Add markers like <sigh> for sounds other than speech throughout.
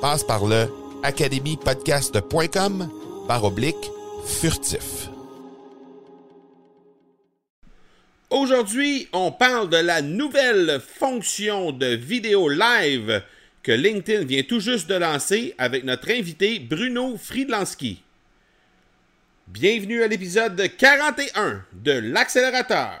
Passe par le academypodcast.com par oblique furtif. Aujourd'hui, on parle de la nouvelle fonction de vidéo live que LinkedIn vient tout juste de lancer avec notre invité Bruno Friedlanski. Bienvenue à l'épisode 41 de l'accélérateur.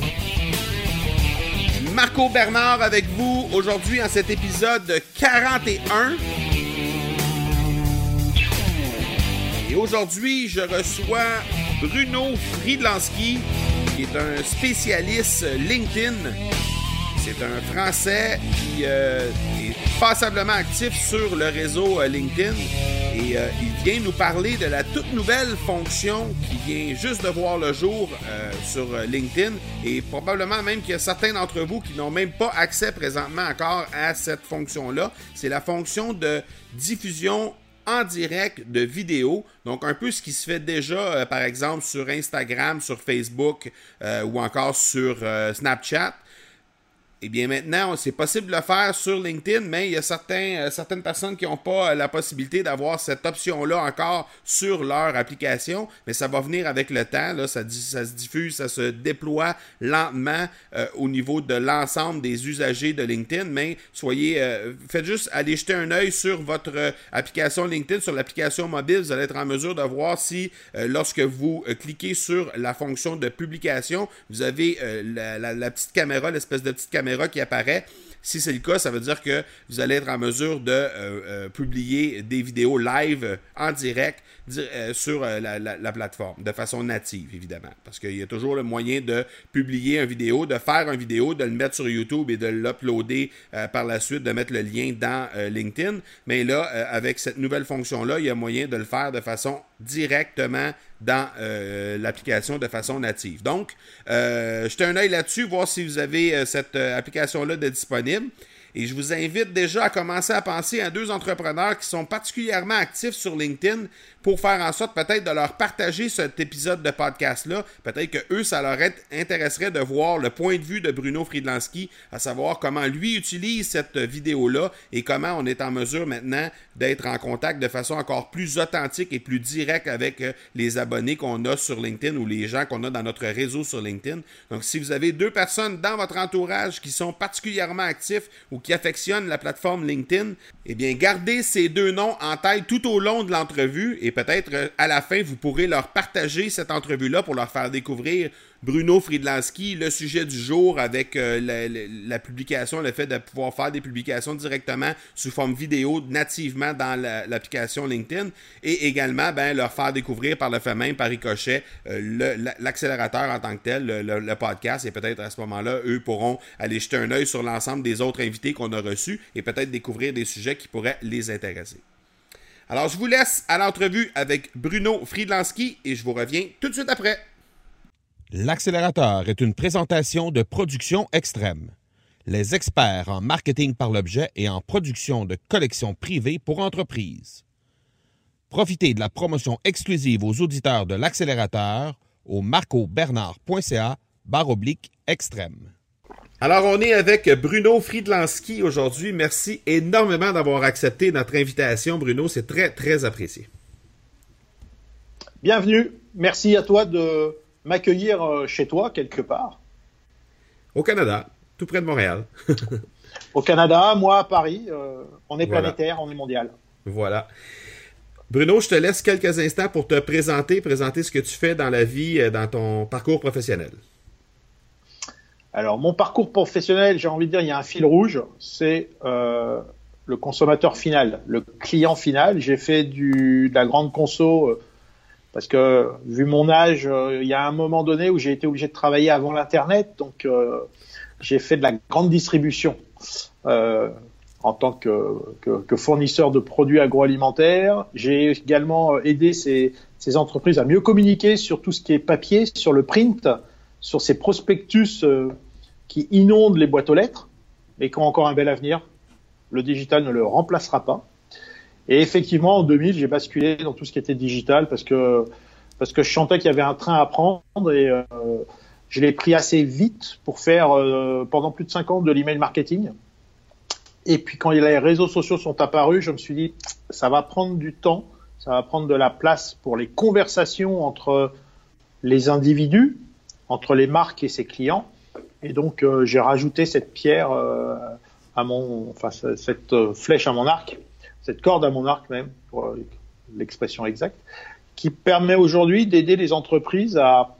Marco Bernard avec vous aujourd'hui en cet épisode 41. Et aujourd'hui, je reçois Bruno Friedlanski, qui est un spécialiste LinkedIn. C'est un Français qui euh, passablement actif sur le réseau euh, LinkedIn et euh, il vient nous parler de la toute nouvelle fonction qui vient juste de voir le jour sur LinkedIn et probablement même qu'il y a certains d'entre vous qui n'ont même pas accès présentement encore à cette fonction-là. C'est la fonction de diffusion en direct de vidéos. Donc, un peu ce qui se fait déjà, par exemple, sur Instagram, sur Facebook ou encore sur Snapchat. Eh bien, maintenant, c'est possible de le faire sur LinkedIn, mais il y a euh, certaines personnes qui n'ont pas euh, la possibilité d'avoir cette option-là encore sur leur application, mais ça va venir avec le temps. Ça, se diffuse, ça se déploie lentement euh, au niveau de l'ensemble des usagers de LinkedIn. Mais soyez, faites juste aller jeter un œil sur votre application LinkedIn, sur l'application mobile. Vous allez être en mesure de voir si, lorsque vous cliquez sur la fonction de publication, vous avez la petite caméra, l'espèce de petite caméra qui apparaît. Si c'est le cas, ça veut dire que vous allez être en mesure de euh, euh, publier des vidéos live en direct euh, sur la, plateforme, de façon native, évidemment. Parce qu'il y a toujours le moyen de publier une vidéo, de faire une vidéo, de le mettre sur YouTube et de l'uploader par la suite, de mettre le lien dans LinkedIn. Mais là, avec cette nouvelle fonction-là, il y a moyen de le faire de façon directement dans euh, l'application de façon native. Donc, euh, jetez un œil là-dessus, voir si vous avez euh, cette application-là de disponible. Et je vous invite déjà à commencer à penser à deux entrepreneurs qui sont particulièrement actifs sur LinkedIn pour faire en sorte peut-être de leur partager cet épisode de podcast-là. Peut-être que eux, ça leur intéresserait de voir le point de vue de Bruno Friedlanski, à savoir comment lui utilise cette vidéo-là et comment on est en mesure maintenant d'être en contact de façon encore plus authentique et plus directe avec euh, les abonnés qu'on a sur LinkedIn ou les gens qu'on a dans notre réseau sur LinkedIn. Donc, si vous avez deux personnes dans votre entourage qui sont particulièrement actifs ou qui affectionnent la plateforme LinkedIn, eh bien, gardez ces deux noms en tête tout au long de l'entrevue et Et peut-être euh, à la fin, vous pourrez leur partager cette entrevue-là pour leur faire découvrir Bruno Friedlanski, le sujet du jour avec euh, la, publication, le fait de pouvoir faire des publications directement sous forme vidéo nativement dans l'application LinkedIn et également ben, leur faire découvrir par le fait même, par ricochet, euh, l'accélérateur en tant que tel, le, podcast et peut-être à ce moment-là, eux pourront aller jeter un œil sur l'ensemble des autres invités qu'on a reçus et peut-être découvrir des sujets qui pourraient les intéresser. Alors, je vous laisse à l'entrevue avec Bruno Friedlanski et je vous reviens tout de suite après. L'accélérateur est une présentation de production extrême. Les experts en marketing par l'objet et en production de collections privées pour entreprises. Profitez de la promotion exclusive aux auditeurs de l'accélérateur au marcobernard.ca barre oblique extrême. Alors, on est avec Bruno Friedlanski aujourd'hui. Merci énormément d'avoir accepté notre invitation, Bruno. C'est très, très apprécié. Bienvenue. Merci à toi de m'accueillir euh, chez toi quelque part. Au Canada, tout près de Montréal. <laughs> Au Canada, moi à Paris. Euh, on est planétaire, on est mondial. Voilà. Bruno, je te laisse quelques instants pour te présenter, présenter ce que tu fais dans la vie, euh, dans ton parcours professionnel. Alors, mon parcours professionnel, j'ai envie de dire, il y a un fil rouge, c'est le consommateur final, le client final. J'ai fait du, de la grande conso parce que vu mon âge, euh, il y a un moment donné où j'ai été obligé de travailler avant l'Internet, donc euh, j'ai fait de la grande distribution euh, en tant que, que, que, fournisseur de produits agroalimentaires. J'ai également aidé ces, ces, entreprises à mieux communiquer sur tout ce qui est papier, sur le print, sur ces prospectus qui inondent les boîtes aux lettres, mais qui ont encore un bel avenir. Le digital ne le remplacera pas. Et effectivement, en 2000, j'ai basculé dans tout ce qui était digital parce que parce que je sentais qu'il y avait un train à prendre et euh, je l'ai pris assez vite pour faire euh, pendant plus de cinq ans de l'email marketing. Et puis quand les réseaux sociaux sont apparus, je me suis dit ça va prendre du temps, ça va prendre de la place pour les conversations entre les individus, entre les marques et ses clients. Et donc euh, j'ai rajouté cette pierre à mon, enfin cette flèche à mon arc cette corde à mon arc même, pour euh, l'expression exacte, qui permet aujourd'hui d'aider les entreprises à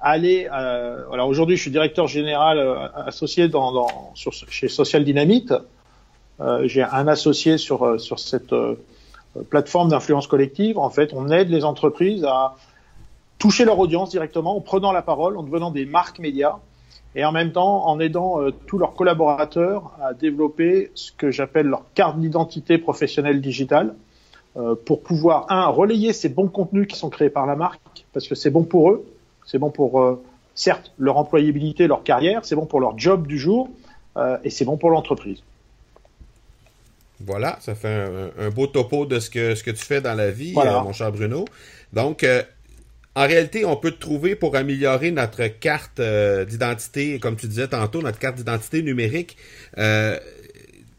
aller. Euh, alors aujourd'hui, je suis directeur général euh, associé chez Social Dynamite. Euh, J'ai un associé sur sur cette plateforme d'influence collective. En fait, on aide les entreprises à toucher leur audience directement en prenant la parole, en devenant des marques médias et en même temps en aidant euh, tous leurs collaborateurs à développer ce que j'appelle leur carte d'identité professionnelle digitale euh, pour pouvoir, un, relayer ces bons contenus qui sont créés par la marque, parce que c'est bon pour eux, c'est bon pour, euh, certes, leur employabilité, leur carrière, c'est bon pour leur job du jour, et c'est bon pour l'entreprise. Voilà, ça fait un, beau topo de ce que, ce que tu fais dans la vie, mon cher Bruno. Donc, en réalité, on peut trouver pour améliorer notre carte euh, d'identité, comme tu disais tantôt, notre carte d'identité numérique. Euh,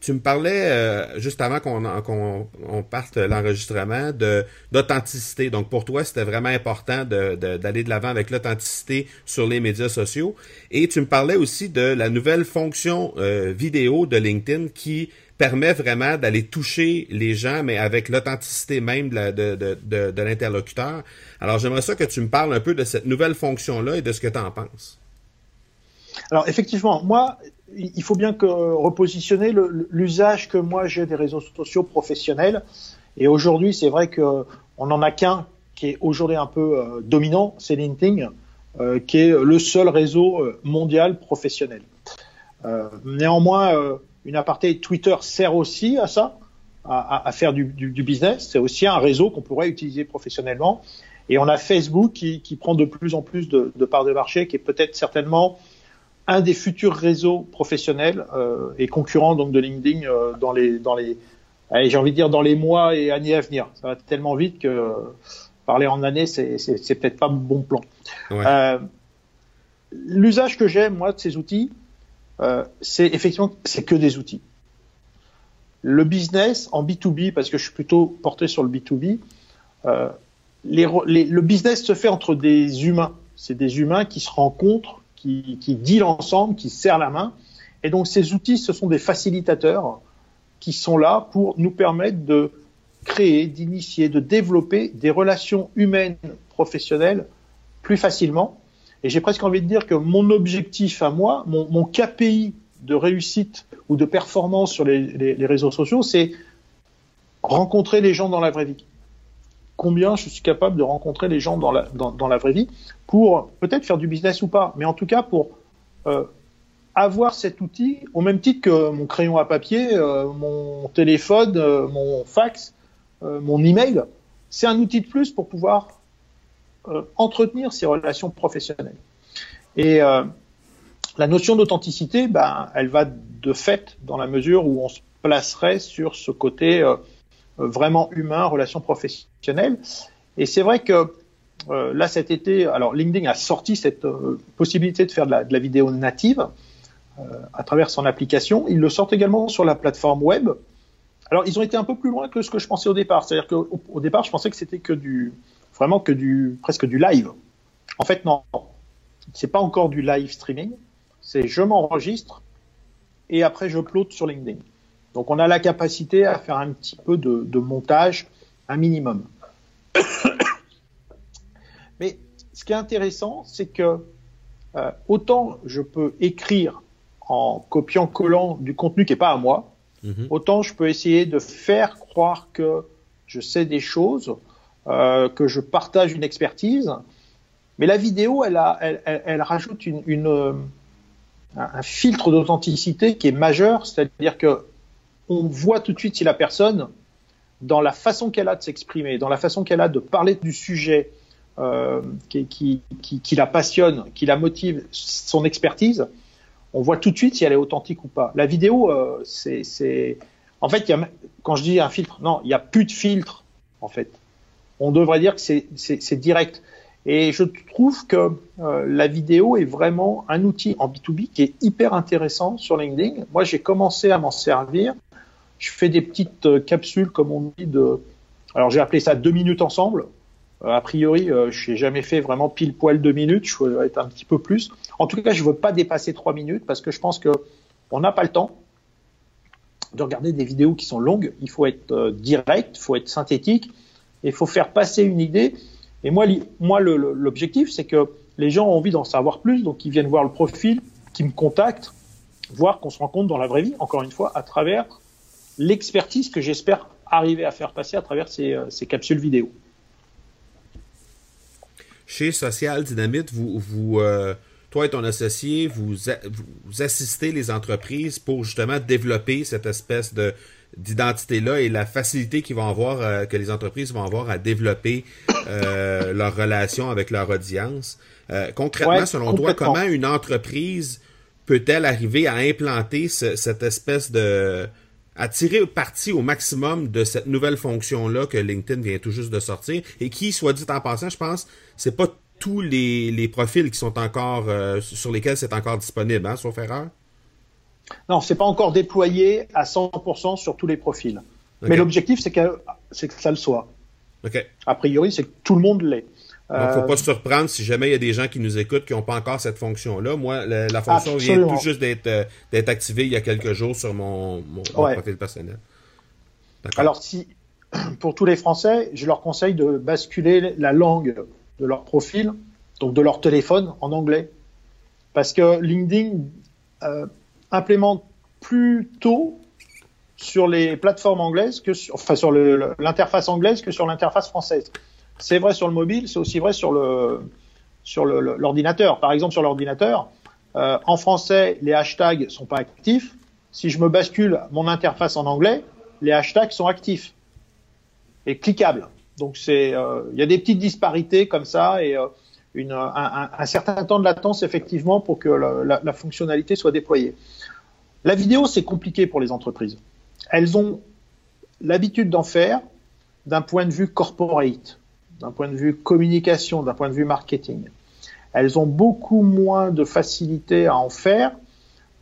tu me parlais euh, juste avant qu'on on parte l'enregistrement de d'authenticité. Donc pour toi, c'était vraiment important d'aller de, de, de l'avant avec l'authenticité sur les médias sociaux. Et tu me parlais aussi de la nouvelle fonction vidéo de LinkedIn qui permet vraiment d'aller toucher les gens, mais avec l'authenticité même de, de, de, l'interlocuteur. Alors, j'aimerais ça que tu me parles un peu de cette nouvelle fonction-là et de ce que tu en penses. Alors, effectivement, moi, il faut bien repositionner l'usage que moi j'ai des réseaux sociaux professionnels. Et aujourd'hui, c'est vrai que on n'en a qu'un qui est aujourd'hui un peu euh, dominant, c'est LinkedIn, euh, qui est le seul réseau euh, mondial professionnel. néanmoins, une aparté Twitter sert aussi à ça, à, à faire du, du, du business. C'est aussi un réseau qu'on pourrait utiliser professionnellement. Et on a Facebook qui, qui prend de plus en plus de, de parts de marché, qui est peut-être certainement un des futurs réseaux professionnels euh, et concurrents donc de LinkedIn euh, dans les dans les j'ai envie de dire dans les mois et années à venir. Ça va tellement vite que parler en années c'est c'est peut-être pas bon plan. Ouais. Euh, L'usage que j'ai moi de ces outils, euh, c'est effectivement c'est que des outils. Le business en B2B, parce que je suis plutôt porté sur le B2B, euh, le business se fait entre des humains. C'est des humains qui se rencontrent, qui, qui dealent ensemble, qui serrent la main. Et donc ces outils, ce sont des facilitateurs qui sont là pour nous permettre de créer, d'initier, de développer des relations humaines professionnelles plus facilement. Et j'ai presque envie de dire que mon objectif à moi, mon, KPI de réussite ou de performance sur les, réseaux sociaux, c'est rencontrer les gens dans la vraie vie. Combien je suis capable de rencontrer les gens dans la, dans, la vraie vie pour peut-être faire du business ou pas, mais en tout cas pour euh, avoir cet outil au même titre que mon crayon à papier, euh, mon téléphone, euh, mon fax, euh, mon email, c'est un outil de plus pour pouvoir entretenir ces relations professionnelles. Et la notion d'authenticité, ben, elle va de fait dans la mesure où on se placerait sur ce côté vraiment humain, relation professionnelle. Et c'est vrai que là cet été, alors LinkedIn a sorti cette possibilité de faire de la vidéo native. Euh, à travers son application. Ils le sortent également sur la plateforme web. Alors, ils ont été un peu plus loin que ce que je pensais au départ. C'est-à-dire qu'au au départ, je pensais que c'était que du, vraiment que du, presque du live. En fait, non. C'est pas encore du live streaming. C'est je m'enregistre et après je upload sur LinkedIn. Donc, on a la capacité à faire un petit peu de, de montage, un minimum. <coughs> Mais ce qui est intéressant, c'est que euh, autant je peux écrire en copiant-collant du contenu qui n'est pas à moi, mhm. autant je peux essayer de faire croire que je sais des choses, euh, que je partage une expertise. Mais la vidéo, elle, a, elle, elle, rajoute une, une, euh, un filtre d'authenticité qui est majeur, c'est-à-dire que on voit tout de suite si la personne, dans la façon qu'elle a de s'exprimer, dans la façon qu'elle a de parler du sujet euh, qui, qui, qui, la passionne, qui la motive, son expertise, on voit tout de suite si elle est authentique ou pas. La vidéo, euh, c'est, en fait, y a, quand je dis un filtre, non, il n'y a plus de filtre, en fait. On devrait dire que c'est direct. Et je trouve que euh, la vidéo est vraiment un outil en B2B qui est hyper intéressant sur LinkedIn. Moi, j'ai commencé à m'en servir. Je fais des petites euh, capsules, comme on dit, de. Alors, j'ai appelé ça deux minutes ensemble. Euh, a priori, je n'ai jamais fait vraiment pile poil deux minutes. Je vais être un petit peu plus. En tout cas, je ne veux pas dépasser trois minutes parce que je pense que on n'a pas le temps de regarder des vidéos qui sont longues. Il faut être direct, il faut être synthétique, il faut faire passer une idée. Et moi, moi, l'objectif, c'est que les gens ont envie d'en savoir plus, donc ils viennent voir le profil, qu'ils me contactent, voir qu'on se rencontre dans la vraie vie. Encore une fois, à travers l'expertise que j'espère arriver à faire passer à travers ces, ces capsules vidéo chez Social Dynamite, vous, vous euh, toi et ton associé, vous, vous, assistez les entreprises pour justement développer cette espèce de d'identité-là et la facilité qu'ils vont avoir, euh, que les entreprises vont avoir à développer euh, <coughs> leur relation avec leur audience. concrètement, selon toi, comment une entreprise peut-elle arriver à implanter cette espèce de à tirer parti au maximum de cette nouvelle fonction-là que LinkedIn vient tout juste de sortir? Et qui, soit dit en passant, je pense, c'est pas tous les, profils qui sont encore euh, sur lesquels c'est encore disponible, hein, sauf erreur? Non, c'est pas encore déployé à 100% sur tous les profils. Mais l'objectif, c'est que, que ça le soit. A priori, c'est que tout le monde l'est. Donc, faut pas se surprendre si jamais il y a des gens qui nous écoutent qui n'ont pas encore cette fonction-là. Moi, la, fonction vient tout juste euh, d'être activée il y a quelques jours sur mon, profil personnel. Alors, si <clears throat> pour tous les Français, je leur conseille de basculer la langue de leur profil, donc de leur téléphone, en anglais, parce que LinkedIn euh, implémente plus tôt sur les plateformes anglaises que sur, enfin sur l'interface anglaise que sur l'interface française. C'est vrai sur le mobile, c'est aussi vrai sur le sur l'ordinateur. Par exemple, sur l'ordinateur, euh, en français, les hashtags sont pas actifs. Si je me bascule mon interface en anglais, les hashtags sont actifs et cliquables. Donc c'est, euh, il y a des petites disparités comme ça et euh, une, un, un, certain temps de latence effectivement pour que la, la fonctionnalité soit déployée. La vidéo, c'est compliqué pour les entreprises. Elles ont l'habitude d'en faire d'un point de vue corporate d'un point de vue communication, d'un point de vue marketing. Elles ont beaucoup moins de facilité à en faire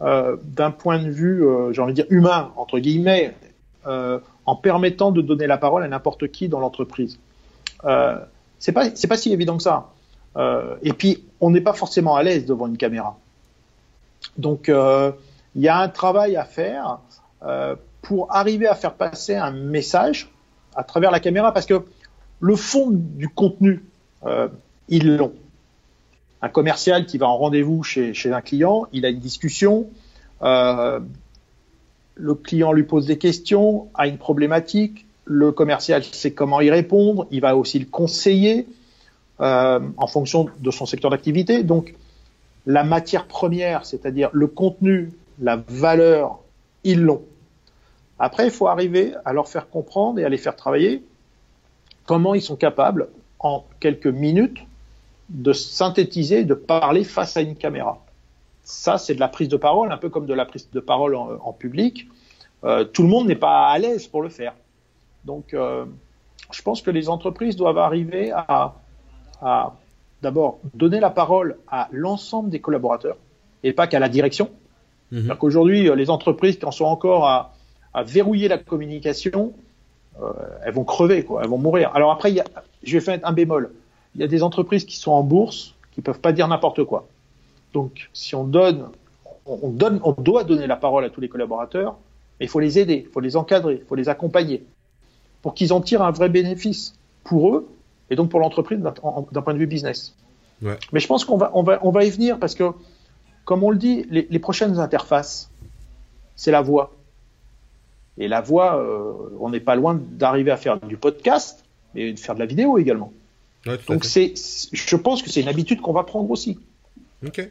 euh, d'un point de vue, euh, j'ai envie de dire, humain, entre guillemets, euh, en permettant de donner la parole à n'importe qui dans l'entreprise. Euh, c'est pas, pas si évident que ça. Et puis, on n'est pas forcément à l'aise devant une caméra. Donc, il y a un travail à faire pour arriver à faire passer un message à travers la caméra parce que le fond du contenu, euh, ils l'ont. Un commercial qui va en rendez-vous chez, chez un client, il a une discussion, euh, le client lui pose des questions, a une problématique, le commercial sait comment y répondre, il va aussi le conseiller euh, en fonction de son secteur d'activité. Donc, la matière première, c'est-à-dire le contenu, la valeur, ils l'ont. Après, il faut arriver à leur faire comprendre et à les faire travailler comment ils sont capables, en quelques minutes, de synthétiser, de parler face à une caméra. Ça, c'est de la prise de parole, un peu comme de la prise de parole en, public. Euh, tout le monde n'est pas à l'aise pour le faire. Donc, euh, je pense que les entreprises doivent arriver à, à d'abord donner la parole à l'ensemble des collaborateurs et pas qu'à la direction. Mmh. Qu'aujourd'hui, les entreprises qui en sont encore à, à verrouiller la communication, euh, elles vont crever, quoi, elles vont mourir. Alors après, y a, je vais faire un bémol. Il y a des entreprises qui sont en bourse qui peuvent pas dire n'importe quoi. Donc, si on donne, on, donne, on doit donner la parole à tous les collaborateurs, mais il faut les aider, il faut les encadrer, il faut les accompagner pour qu'ils en tirent un vrai bénéfice pour eux et donc pour l'entreprise d'un point de vue business. Ouais. Mais je pense qu'on va, on va, on va y venir parce que, comme on le dit, les, les prochaines interfaces, c'est la voix. Et la voix, euh, on n'est pas loin d'arriver à faire du podcast et de faire de la vidéo également. Donc c'est, je pense que c'est une habitude qu'on va prendre aussi. Ok.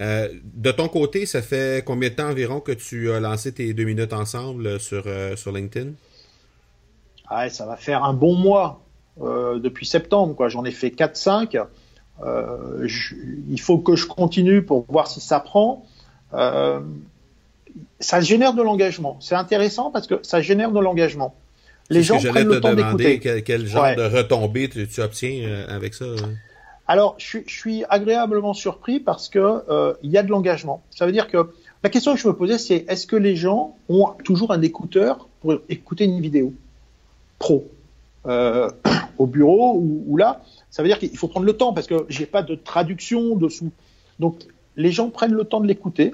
Euh, de ton côté, ça fait combien de temps environ que tu as lancé tes deux minutes ensemble sur, euh, sur LinkedIn? Ah, ça va faire un bon mois depuis septembre. J'en ai fait 4-5. Il faut que je continue pour voir si ça prend ça génère de l'engagement. C'est intéressant parce que ça génère de l'engagement. Les gens que prennent le temps d'écouter. Quel, quel, genre de retombées tu, tu obtiens euh, avec ça? Alors, je, je, suis agréablement surpris parce que euh, il y a de l'engagement. Ça veut dire que la question que je me posais, c'est est-ce que les gens ont toujours un écouteur pour écouter une vidéo pro euh, <clears throat> au bureau ou, ou, là? Ça veut dire qu'il faut prendre le temps parce que j'ai pas de traduction dessous. Donc, les gens prennent le temps de l'écouter.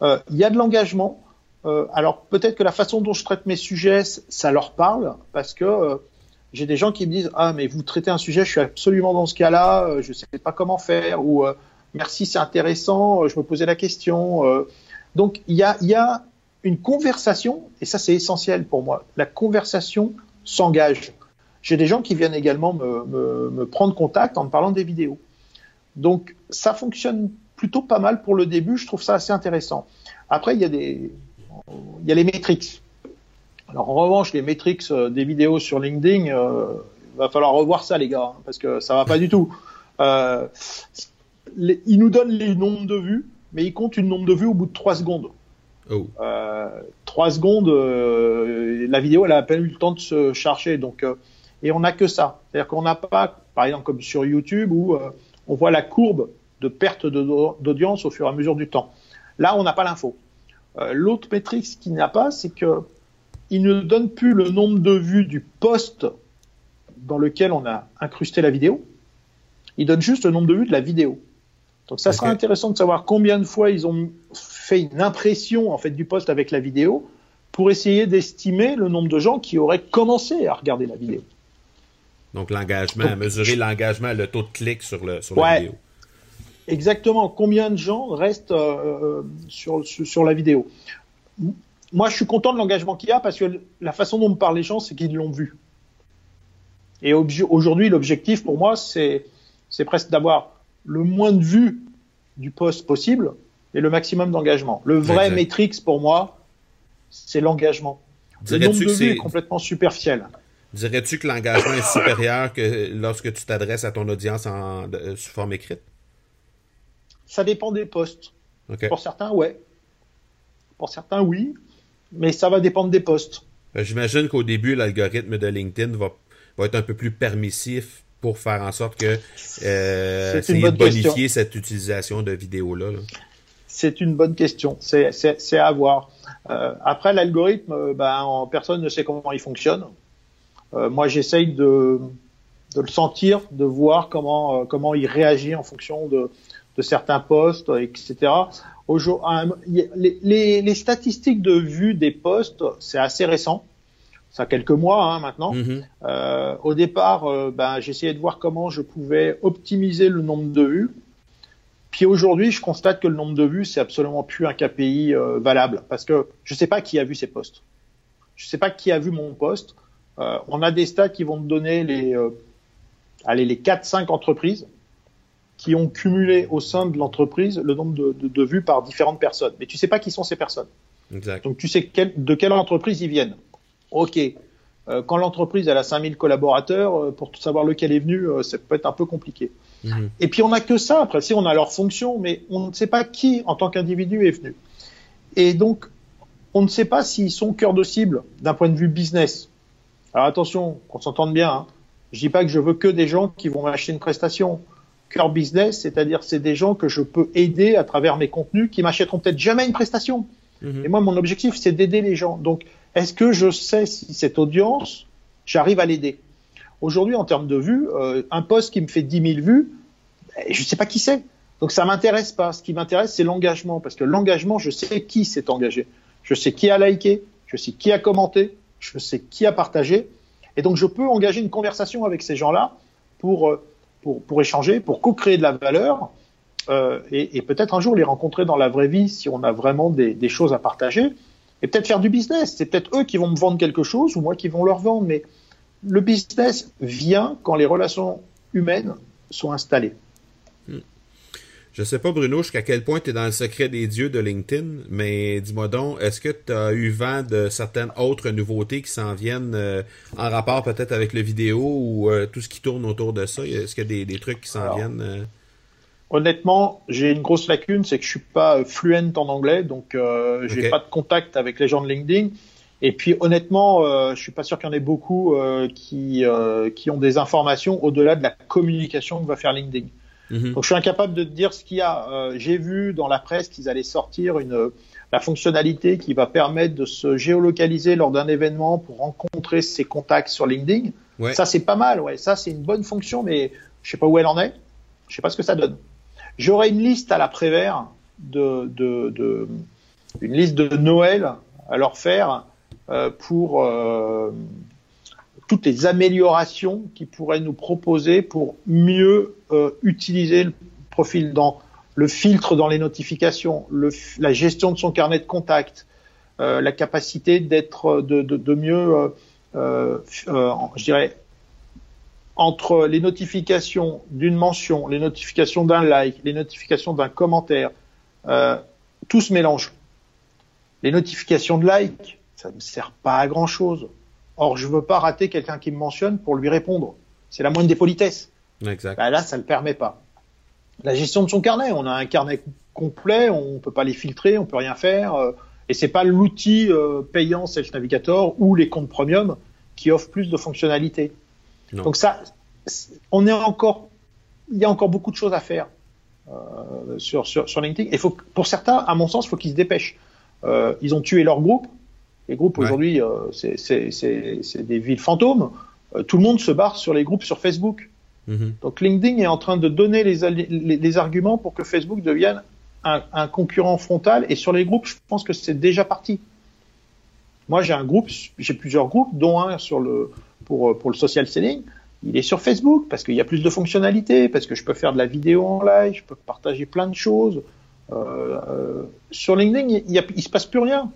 Euh, il y a de l'engagement. Euh, alors peut-être que la façon dont je traite mes sujets, ça leur parle, parce que euh, j'ai des gens qui me disent ah mais vous traitez un sujet, je suis absolument dans ce cas-là, je ne sais pas comment faire, ou merci c'est intéressant, je me posais la question. donc il y a, y a une conversation, et ça c'est essentiel pour moi. La conversation s'engage. J'ai des gens qui viennent également me, me, me, prendre contact en me parlant des vidéos. Donc ça fonctionne plutôt pas mal pour le début. Je trouve ça assez intéressant. Après, il y a des, il y a les métriques. Alors en revanche, les métriques euh, des vidéos sur LinkedIn, euh, va falloir revoir ça, les gars, hein, parce que ça va pas du tout. Euh, les, ils nous donnent les nombres de vues, mais ils comptent une nombre de vues au bout de 3 secondes. Oh. Euh, 3 secondes, la vidéo, elle a à peine eu le temps de se charger. Donc, et on n'a que ça. C'est-à-dire qu'on n'a pas, par exemple, comme sur YouTube, où on voit la courbe de perte d'audience au fur et à mesure du temps. Là, on n'a pas l'info. Euh, L'autre métrique qu'il n'a pas, c'est que il ne donne plus le nombre de vues du post dans lequel on a incrusté la vidéo. Il donne juste le nombre de vues de la vidéo. Donc ça sera intéressant de savoir combien de fois ils ont fait une impression en fait du post avec la vidéo pour essayer d'estimer le nombre de gens qui auraient commencé à regarder la vidéo. Donc l'engagement, mesurer l'engagement, le taux de clic sur, le, sur la vidéo exactement combien de gens restent euh, euh, sur, sur, la vidéo? Moi, je suis content de l'engagement qu'il y a parce que la façon dont me parlent les gens, c'est qu'ils l'ont vu. Et aujourd'hui, l'objectif pour moi, c'est presque d'avoir le moins de vues du poste possible et le maximum d'engagement. Le vrai métrix pour moi, c'est l'engagement. Le nombre de vues est... complètement superficiel. Dirais-tu que l'engagement est supérieur que lorsque tu t'adresses à ton audience en, sous forme écrite? Ça dépend des postes. Pour certains, ouais. Pour certains, oui. Mais ça va dépendre des postes. Ben, j'imagine qu'au début, l'algorithme de LinkedIn va, être un peu plus permissif pour faire en sorte que euh, c'est bonifier cette utilisation de vidéos-là. C'est une bonne question. C'est à voir. Euh, après, l'algorithme, ben, personne ne sait comment il fonctionne. Euh, moi, j'essaye de, de, le sentir, de voir comment, euh, comment il réagit en fonction de, de certains postes, etc. Les, les, les, statistiques de vue des postes, c'est assez récent. ça a quelques mois hein, maintenant. Mhm. Euh, au départ, euh, ben, j'essayais de voir comment je pouvais optimiser le nombre de vues. Puis aujourd'hui, je constate que le nombre de vues, c'est absolument plus un KPI euh, valable parce que je sais pas qui a vu ces posts. Je sais pas qui a vu mon post. Euh, on a des stats qui vont me donner les, euh, allez, les 4-5 entreprises qui ont cumulé au sein de l'entreprise le nombre de, de- de vues par différentes personnes. Mais tu sais pas qui sont ces personnes. Exact. Donc tu sais quel- de quelle entreprise ils viennent. Ok. Euh, quand l'entreprise elle a 5000 collaborateurs, pour savoir lequel est venu, ça peut être un peu compliqué. Mhm. Et puis on n'a que ça. Après, si on a leur fonction, mais on ne sait pas qui en tant qu'individu est venu. Et donc on ne sait pas s'ils sont cœur de cible d'un point de vue business. Alors attention, qu'on s'entende bien. Hein. Je dis pas que je veux que des gens qui vont m'acheter une prestation. Cœur business, c'est-à-dire c'est des gens que je peux aider à travers mes contenus qui m'achèteront peut-être jamais une prestation. Mhm. Et moi, mon objectif, c'est d'aider les gens. Donc, est-ce que je sais si cette audience, j'arrive à l'aider? Aujourd'hui, en termes de vues, euh, un post qui me fait 10 000 vues, eh, je ne sais pas qui c'est. Donc, ça m'intéresse pas. Ce qui m'intéresse, c'est l'engagement. Parce que l'engagement, je sais qui s'est engagé. Je sais qui a liké, je sais qui a commenté, je sais qui a partagé. Et donc, je peux engager une conversation avec ces gens-là pour, euh, échanger, pour co-créer de la valeur euh, et, et peut-être un jour les rencontrer dans la vraie vie si on a vraiment des, des choses à partager et peut-être faire du business. C'est peut-être eux qui vont me vendre quelque chose ou moi qui vont leur vendre. Mais le business vient quand les relations humaines sont installées. Je sais pas, Bruno, jusqu'à quel point tu es dans le secret des dieux de LinkedIn, mais dis-moi donc, est-ce que tu as eu vent de certaines autres nouveautés qui s'en viennent euh, en rapport peut-être avec le vidéo ou euh, tout ce qui tourne autour de ça? Est-ce qu'il y a des, des trucs qui s'en viennent? euh? Honnêtement, j'ai une grosse lacune, c'est que je suis pas fluent en anglais, donc euh, j'ai pas de contact avec les gens de LinkedIn. Et puis honnêtement, euh, je suis pas sûr qu'il y en ait beaucoup euh, qui euh, qui ont des informations au-delà de la communication que va faire LinkedIn. Mhm. Donc je suis incapable de te dire ce qu'il y a. Euh, J'ai vu dans la presse qu'ils allaient sortir une la fonctionnalité qui va permettre de se géolocaliser lors d'un événement pour rencontrer ses contacts sur LinkedIn. Ouais. Ça c'est pas mal, ouais. Ça c'est une bonne fonction, mais je sais pas où elle en est. Je sais pas ce que ça donne. J'aurai une liste à l'après-vert de, de, de une liste de Noël à leur faire euh, pour euh, toutes les améliorations qu'ils pourraient nous proposer pour mieux euh, utiliser le profil dans le filtre dans les notifications, le, la gestion de son carnet de contact, euh, la capacité d'être de, de, de mieux, euh, euh, euh, je dirais, entre les notifications d'une mention, les notifications d'un like, les notifications d'un commentaire, euh, tout se mélange. Les notifications de like, ça ne sert pas à grand chose. Or, je veux pas rater quelqu'un qui me mentionne pour lui répondre. C'est la moindre des politesses. Exact. Bah là, ça le permet pas. La gestion de son carnet, on a un carnet complet, on peut pas les filtrer, on peut rien faire, euh, et c'est pas l'outil euh, payant Self Navigator ou les comptes premium qui offrent plus de fonctionnalités. Non. Donc ça, on est encore, il y a encore beaucoup de choses à faire euh, sur, sur sur LinkedIn. Et faut, pour certains, à mon sens, faut qu'ils se dépêchent. Euh, ils ont tué leur groupe. Les groupes Ouais. aujourd'hui, euh, c'est- des villes fantômes. Euh, tout le monde se barre sur les groupes sur Facebook. Mhm. Donc LinkedIn est en train de donner les, ali- les, les arguments pour que Facebook devienne un, un concurrent frontal. Et sur les groupes, je pense que c'est déjà parti. Moi, j'ai un groupe, j'ai plusieurs groupes, dont un sur le pour pour le social selling. Il est sur Facebook parce qu'il y a plus de fonctionnalités, parce que je peux faire de la vidéo en live, je peux partager plein de choses. Euh, euh, sur LinkedIn, il, il se passe plus rien,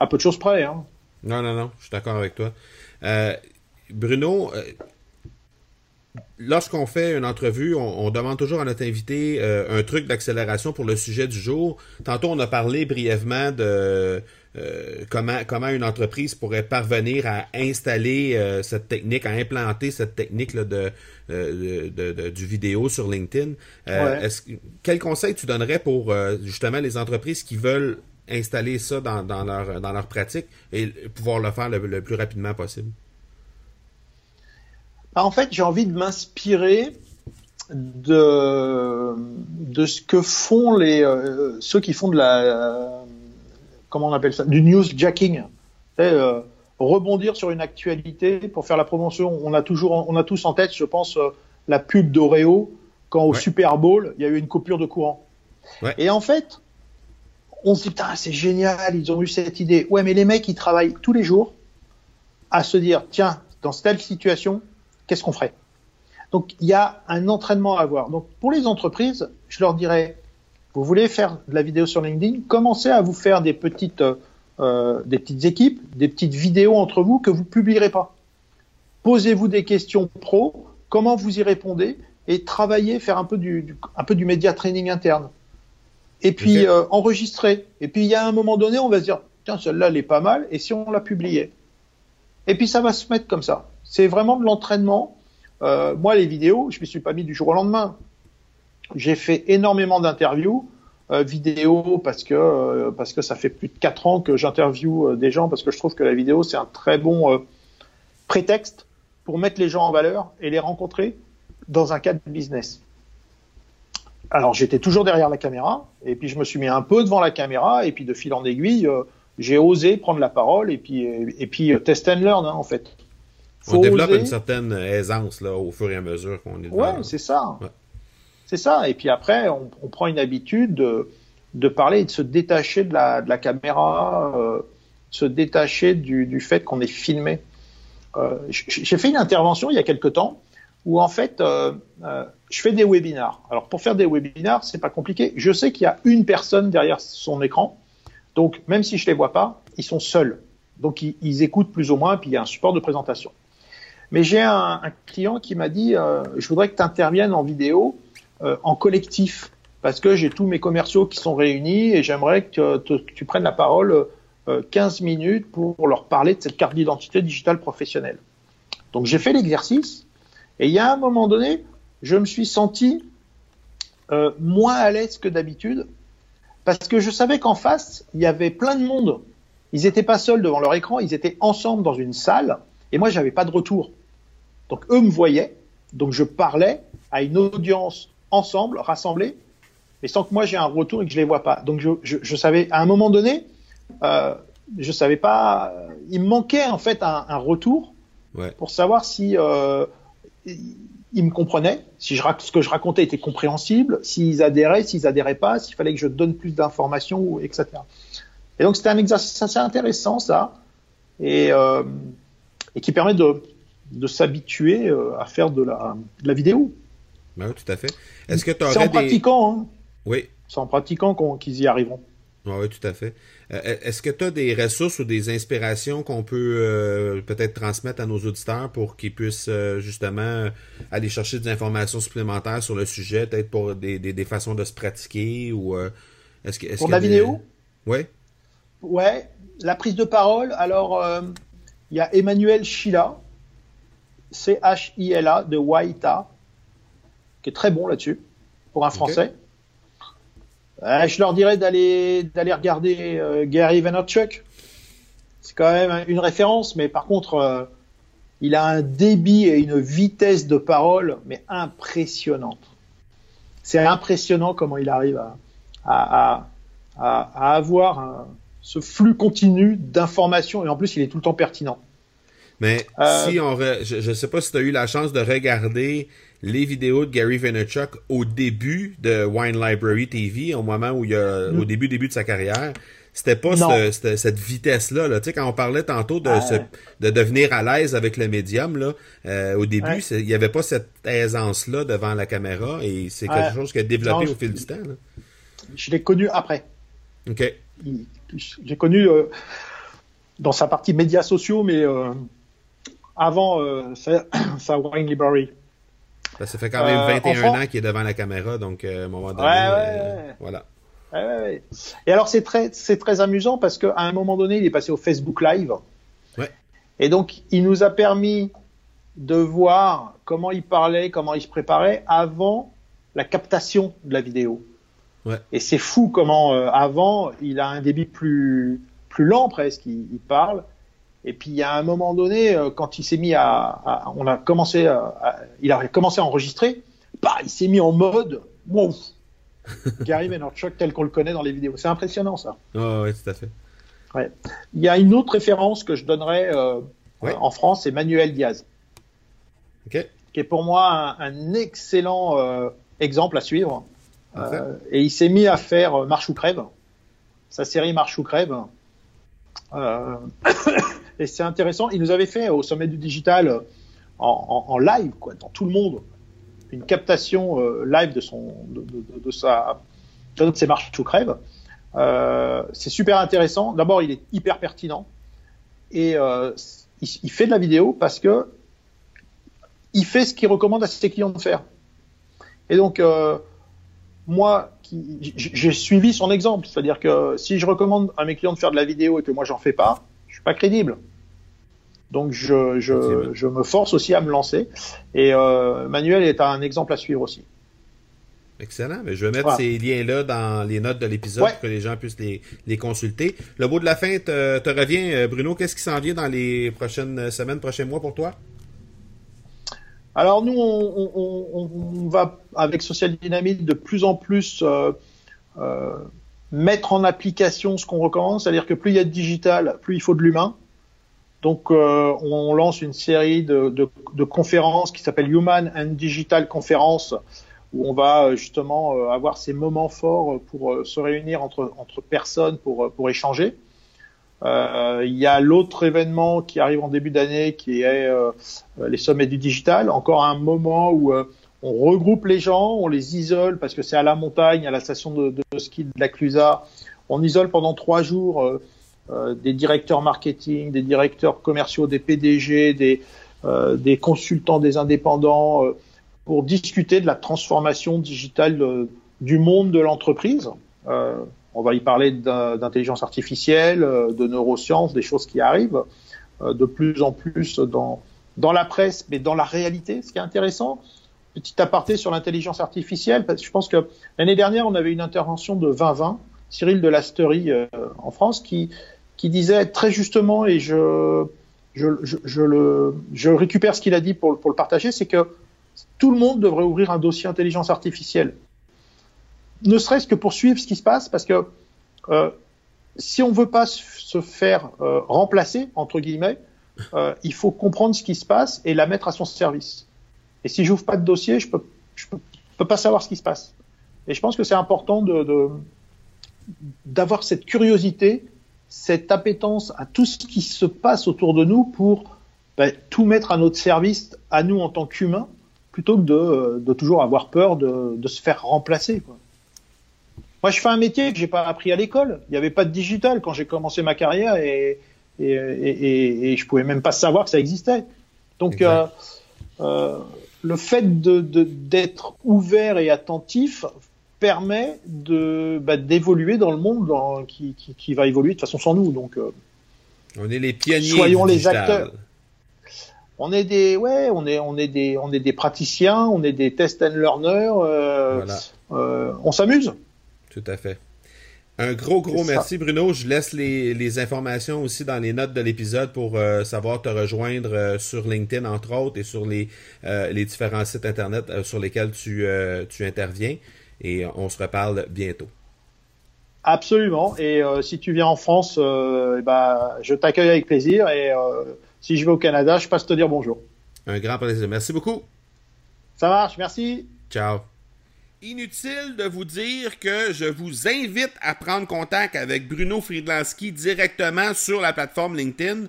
à peu de choses près. Hein. Non, non, non, je suis d'accord avec toi. Euh, Bruno, euh, lorsqu'on fait une entrevue, on, on demande toujours à notre invité euh, un truc d'accélération pour le sujet du jour. Tantôt, on a parlé brièvement de euh, comment, comment une entreprise pourrait parvenir à installer euh, cette technique, à implanter cette technique là, de, de, de- du vidéo sur LinkedIn. Ouais. est-ce que- quel conseil tu donnerais pour euh, justement les entreprises qui veulent installer ça dans, dans leur, dans leur pratique et pouvoir le faire le, le plus rapidement possible? Bah, en fait, j'ai envie de m'inspirer de, de ce que font les, euh, ceux qui font de la, euh, comment on appelle ça, du newsjacking. Euh, rebondir sur une actualité pour faire la promotion. On a toujours, on a tous en tête, je pense, euh, la pub d'Oreo quand au Ouais. Super Bowl, il y a eu une coupure de courant. Ouais. Et en fait, on se dit, putain, c'est génial, ils ont eu cette idée. Ouais, mais les mecs, ils travaillent tous les jours à se dire, tiens, dans telle situation, qu'est-ce qu'on ferait? Donc, il y a un entraînement à avoir. Donc, pour les entreprises, je leur dirais, vous voulez faire de la vidéo sur LinkedIn, commencez à vous faire des petites, euh, des petites équipes, des petites vidéos entre vous que vous publierez pas. Posez-vous des questions pro, comment vous y répondez, et travaillez, faire un peu du, du un peu du média training interne. Et puis euh, enregistrer. Et puis il y a un moment donné, on va se dire, tiens, celle-là, elle est pas mal, et si on la publiait Et puis ça va se mettre comme ça. C'est vraiment de l'entraînement. Euh, moi, les vidéos, je me suis pas mis du jour au lendemain. J'ai fait énormément d'interviews euh, vidéo parce que euh, parce que ça fait plus de quatre ans que j'interviewe euh, des gens parce que je trouve que la vidéo c'est un très bon euh, prétexte pour mettre les gens en valeur et les rencontrer dans un cadre business. Alors j'étais toujours derrière la caméra et puis je me suis mis un peu devant la caméra et puis de fil en aiguille euh, j'ai osé prendre la parole et puis et puis euh, test and learn hein, en fait. On développe oser. une certaine aisance là, au fur et à mesure qu'on est Ouais, c'est ça. Ouais. C'est ça. Et puis après, on, on prend une habitude de, de parler et de se détacher de la, de la caméra, euh, se détacher du, du fait qu'on est filmé. Euh, J'ai fait une intervention il y a quelque temps où en fait, euh, euh, je fais des webinars. Alors pour faire des webinars, c'est pas compliqué. Je sais qu'il y a une personne derrière son écran, donc même si je les vois pas, ils sont seuls. Donc ils, écoutent plus ou moins, puis il y a un support de présentation. Mais j'ai un, client qui m'a dit, euh, je voudrais que tu interviennes en vidéo en collectif, parce que j'ai tous mes commerciaux qui sont réunis et j'aimerais que, tu prennes la parole euh, 15 minutes pour leur parler de cette carte d'identité digitale professionnelle. Donc j'ai fait l'exercice et il y a un moment donné, je me suis senti euh, moins à l'aise que d'habitude parce que je savais qu'en face, il y avait plein de monde. Ils n'étaient pas seuls devant leur écran, ils étaient ensemble dans une salle et moi, j'avais pas de retour. Donc eux me voyaient, donc je parlais à une audience ensemble, rassemblée, mais sans que moi j'ai un retour et que je les vois pas. Donc je, je, je savais, à un moment donné, euh, je savais pas, euh, il me manquait en fait un, un retour Ouais. pour savoir si euh, ils me comprenaient, si je, ce que je racontais était compréhensible, s'ils adhéraient, s'ils adhéraient pas, s'il fallait que je donne plus d'informations, etc. Et donc c'était un exercice assez intéressant ça, et, euh, et qui permet de, de s'habituer euh, à faire de la, de la vidéo. Ben oui, tout à fait. Est-ce que tu C'est en des. pratiquant, hein. Oui. c'est en pratiquant qu'ils y arriveront. Oui, oui, tout à fait. Euh, Est-ce que tu as des ressources ou des inspirations qu'on peut euh, peut-être transmettre à nos auditeurs pour qu'ils puissent euh, justement aller chercher des informations supplémentaires sur le sujet, peut-être pour des, des, des façons de se pratiquer ou est-ce que Pour a la des- vidéo? Oui. Ouais, la prise de parole. Alors, il y a Emmanuel Chila, C-H-I-L-A, de Waita, qui est très bon là-dessus, pour un Français. Euh, je leur dirais d'aller d'aller regarder euh, Gary Vaynerchuk. C'est quand même une référence, mais par contre, euh, il a un débit et une vitesse de parole, mais impressionnante. C'est impressionnant comment il arrive à, à, à, à, à avoir un- ce flux continu d'informations, et en plus, il est tout le temps pertinent. Mais Euh, si on re- je ne sais pas si tu as eu la chance de regarder les vidéos de Gary Vaynerchuk au début de Wine Library TV, au moment où il y a, Mm. au début début de sa carrière. C'était pas ce- cette, cette vitesse-là. Là. Tu sais, quand on parlait tantôt de, se- ouais. de devenir à l'aise avec le médium, là, euh, au début, Ouais. il n'y avait pas cette aisance-là devant la caméra et c'est quelque chose qui a développé Non, au fil du temps. là. Je l'ai connu après. OK. J'ai connu euh, dans sa partie médias sociaux, mais euh, avant sa, <clears throat> sa Wine Library. Ça fait quand même Euh, 21 enfant- ans qu'il est devant la caméra, donc euh, à un moment donné, Ouais, ouais, euh, voilà. Ouais. Et alors c'est très c'est très amusant parce qu'à un moment donné, il est passé au Facebook Live. Ouais. Et donc il nous a permis de voir comment il parlait, comment il se préparait avant la captation de la vidéo. Ouais. Et c'est fou comment euh, avant il a un débit plus plus lent presque, il, il parle. Et puis il y a un moment donné, euh, quand il s'est mis à, à- on a commencé, à, à- il a commencé à enregistrer, bah, il s'est mis en mode, wow, <laughs> Gary Vaynerchuk tel qu'on le connaît dans les vidéos. C'est impressionnant ça. Ah oui, tout à fait. Il y a une autre référence que je donnerais euh, Ouais. euh, en France, c'est Manuel Diaz, OK. qui est pour moi un, un excellent euh, exemple à suivre. Euh, et il s'est mis à faire euh, Marche ou crève, sa série Marche ou crève. Euh, et c'est intéressant. Il nous avait fait au sommet du digital en, live, quoi, dans tout le monde, une captation live de son, de, de, de sa, de ses marches ou crève. c'est super intéressant. D'abord, il est hyper pertinent et il, fait de la vidéo parce que il fait ce qu'il recommande à ses clients de faire. Et donc, euh, moi, j'ai suivi son exemple. C'est-à-dire que si je recommande à mes clients de faire de la vidéo et que moi j'en fais pas, suis pas crédible. Donc je, je, je, me force aussi à me lancer. Et euh, Manuel est un exemple à suivre aussi. Excellent. Mais je vais mettre ces liens-là dans les notes de l'épisode pour que les gens puissent les, les, consulter. Le mot de la fin te, te revient, euh, Bruno. Qu'est-ce qui s'en vient dans les prochaines semaines, prochains mois pour toi? Alors nous, on, va avec Social Dynamite de plus en plus euh, euh, mettre en application ce qu'on recommence, c'est-à-dire que plus il y a de digital, plus il faut de l'humain. Donc euh, on lance une série de, conférences qui s'appelle Human and Digital Conference, où on va justement avoir ces moments forts pour se réunir entre, entre personnes pour, pour échanger. Euh, il y a l'autre événement qui arrive en début d'année qui est euh, les sommets du digital. Encore un moment où euh, on regroupe les gens, on les isole parce que c'est à la montagne, à la station de, de ski de la Clusa. On isole pendant trois jours des directeurs marketing, des directeurs commerciaux, des PDG, des, des consultants, des indépendants pour discuter de la transformation digitale du monde de l'entreprise. Euh, on va y parler d'intelligence artificielle, euh, de neurosciences, des choses qui arrivent euh, de plus en plus dans, dans la presse, mais dans la réalité. Ce qui est intéressant, petit aparté sur l'intelligence artificielle, parce que je pense que l'année dernière, on avait une intervention de 2020, Cyril de Lasterie euh, en France, qui, disait très justement, et je, je, je, le, je récupère ce qu'il a dit pour, le partager, c'est que tout le monde devrait ouvrir un dossier intelligence artificielle ne serait-ce que pour suivre ce qui se passe, parce que euh, si on veut pas se faire euh, remplacer entre guillemets, il faut comprendre ce qui se passe et la mettre à son service. Et si j'ouvre pas de dossier, je peux, je peux, pas savoir ce qui se passe. Et je pense que c'est important de d'avoir cette curiosité, cette appétence à tout ce qui se passe autour de nous pour ben, tout mettre à notre service, à nous en tant qu'humains, plutôt que de, de, toujours avoir peur de, de se faire remplacer. Quoi. Moi, je fais un métier que j'ai pas appris à l'école. Il n'y avait pas de digital quand j'ai commencé ma carrière et, et, et, et, je pouvais même pas savoir que ça existait. Donc, euh, le fait de, d'être ouvert et attentif permet de bah, d'évoluer dans le monde dans, qui, qui, qui, va évoluer de façon sans nous. Donc, euh, on est les pionniers. Soyons les acteurs. On est des ouais, on est on est des on est des praticiens, on est des test and learners. Euh, voilà. euh, on s'amuse. Tout à fait. Un gros, gros merci, Bruno. Je laisse les, informations aussi dans les notes de l'épisode pour euh, savoir te rejoindre euh, sur LinkedIn, entre autres, et sur les, euh, les différents sites Internet sur lesquels tu, tu interviens. Et on se reparle bientôt. Absolument. Et si tu viens en France, eh ben, je t'accueille avec plaisir. Et si je vais au Canada, je passe te dire bonjour. Un grand plaisir. Merci beaucoup. Ça marche. Merci. Ciao. Inutile de vous dire que je vous invite à prendre contact avec Bruno Friedlanski directement sur la plateforme LinkedIn.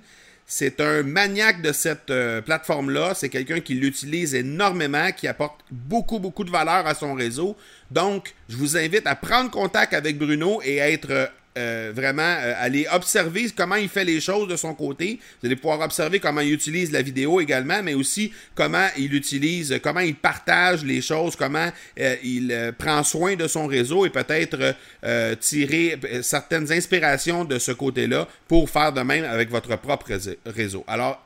C'est un maniaque de cette euh, plateforme-là. C'est quelqu'un qui l'utilise énormément, qui apporte beaucoup, beaucoup de valeur à son réseau. Donc, je vous invite à prendre contact avec Bruno et à être euh, euh, vraiment euh, aller observer comment il fait les choses de son côté. Vous allez pouvoir observer comment il utilise la vidéo également, mais aussi comment il utilise, comment il partage les choses, comment euh, il prend soin de son réseau et peut-être tirer certaines inspirations de ce côté-là pour faire de même avec votre propre réseau. Alors,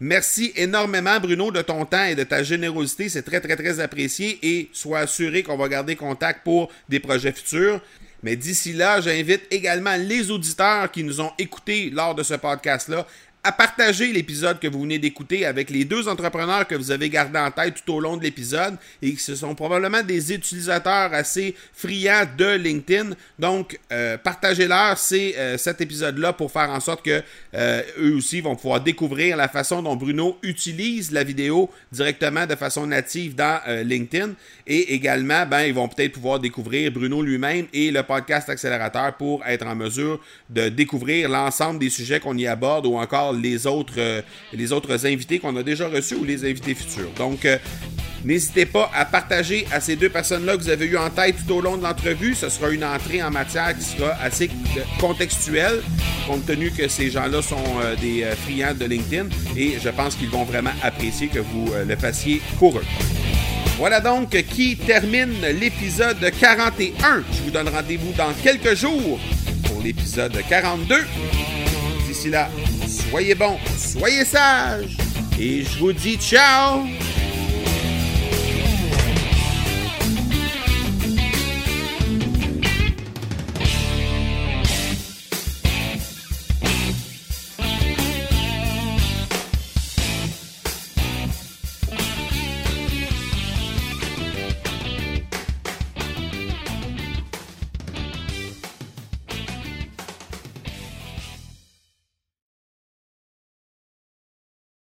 Merci énormément, Bruno, de ton temps et de ta générosité. C'est très, très, très apprécié et sois assuré qu'on va garder contact pour des projets futurs. Mais d'ici là, j'invite également les auditeurs qui nous ont écoutés lors de ce podcast-là à partager l'épisode que vous venez d'écouter avec les deux entrepreneurs que vous avez gardés en tête tout au long de l'épisode et qui sont probablement des utilisateurs assez friands de LinkedIn. Donc, euh, partagez-leur euh, cet épisode-là pour faire en sorte que euh, eux aussi vont pouvoir découvrir la façon dont Bruno utilise la vidéo directement de façon native dans LinkedIn et également, ben, ils vont peut-être pouvoir découvrir Bruno lui-même et le podcast accélérateur pour être en mesure de découvrir l'ensemble des sujets qu'on y aborde ou encore voir les autres, invités qu'on a déjà reçus ou les invités futurs. Donc, N'hésitez pas à partager à ces deux personnes-là que vous avez eu en tête tout au long de l'entrevue. Ce sera une entrée en matière qui sera assez contextuelle, compte tenu que ces gens-là sont euh, des euh, friands de LinkedIn et je pense qu'ils vont vraiment apprécier que vous euh, le fassiez pour eux. Voilà donc qui termine l'épisode 41. Je vous donne rendez-vous dans quelques jours pour l'épisode 42. D'ici là, soyez bons, soyez sages. Et je vous dis ciao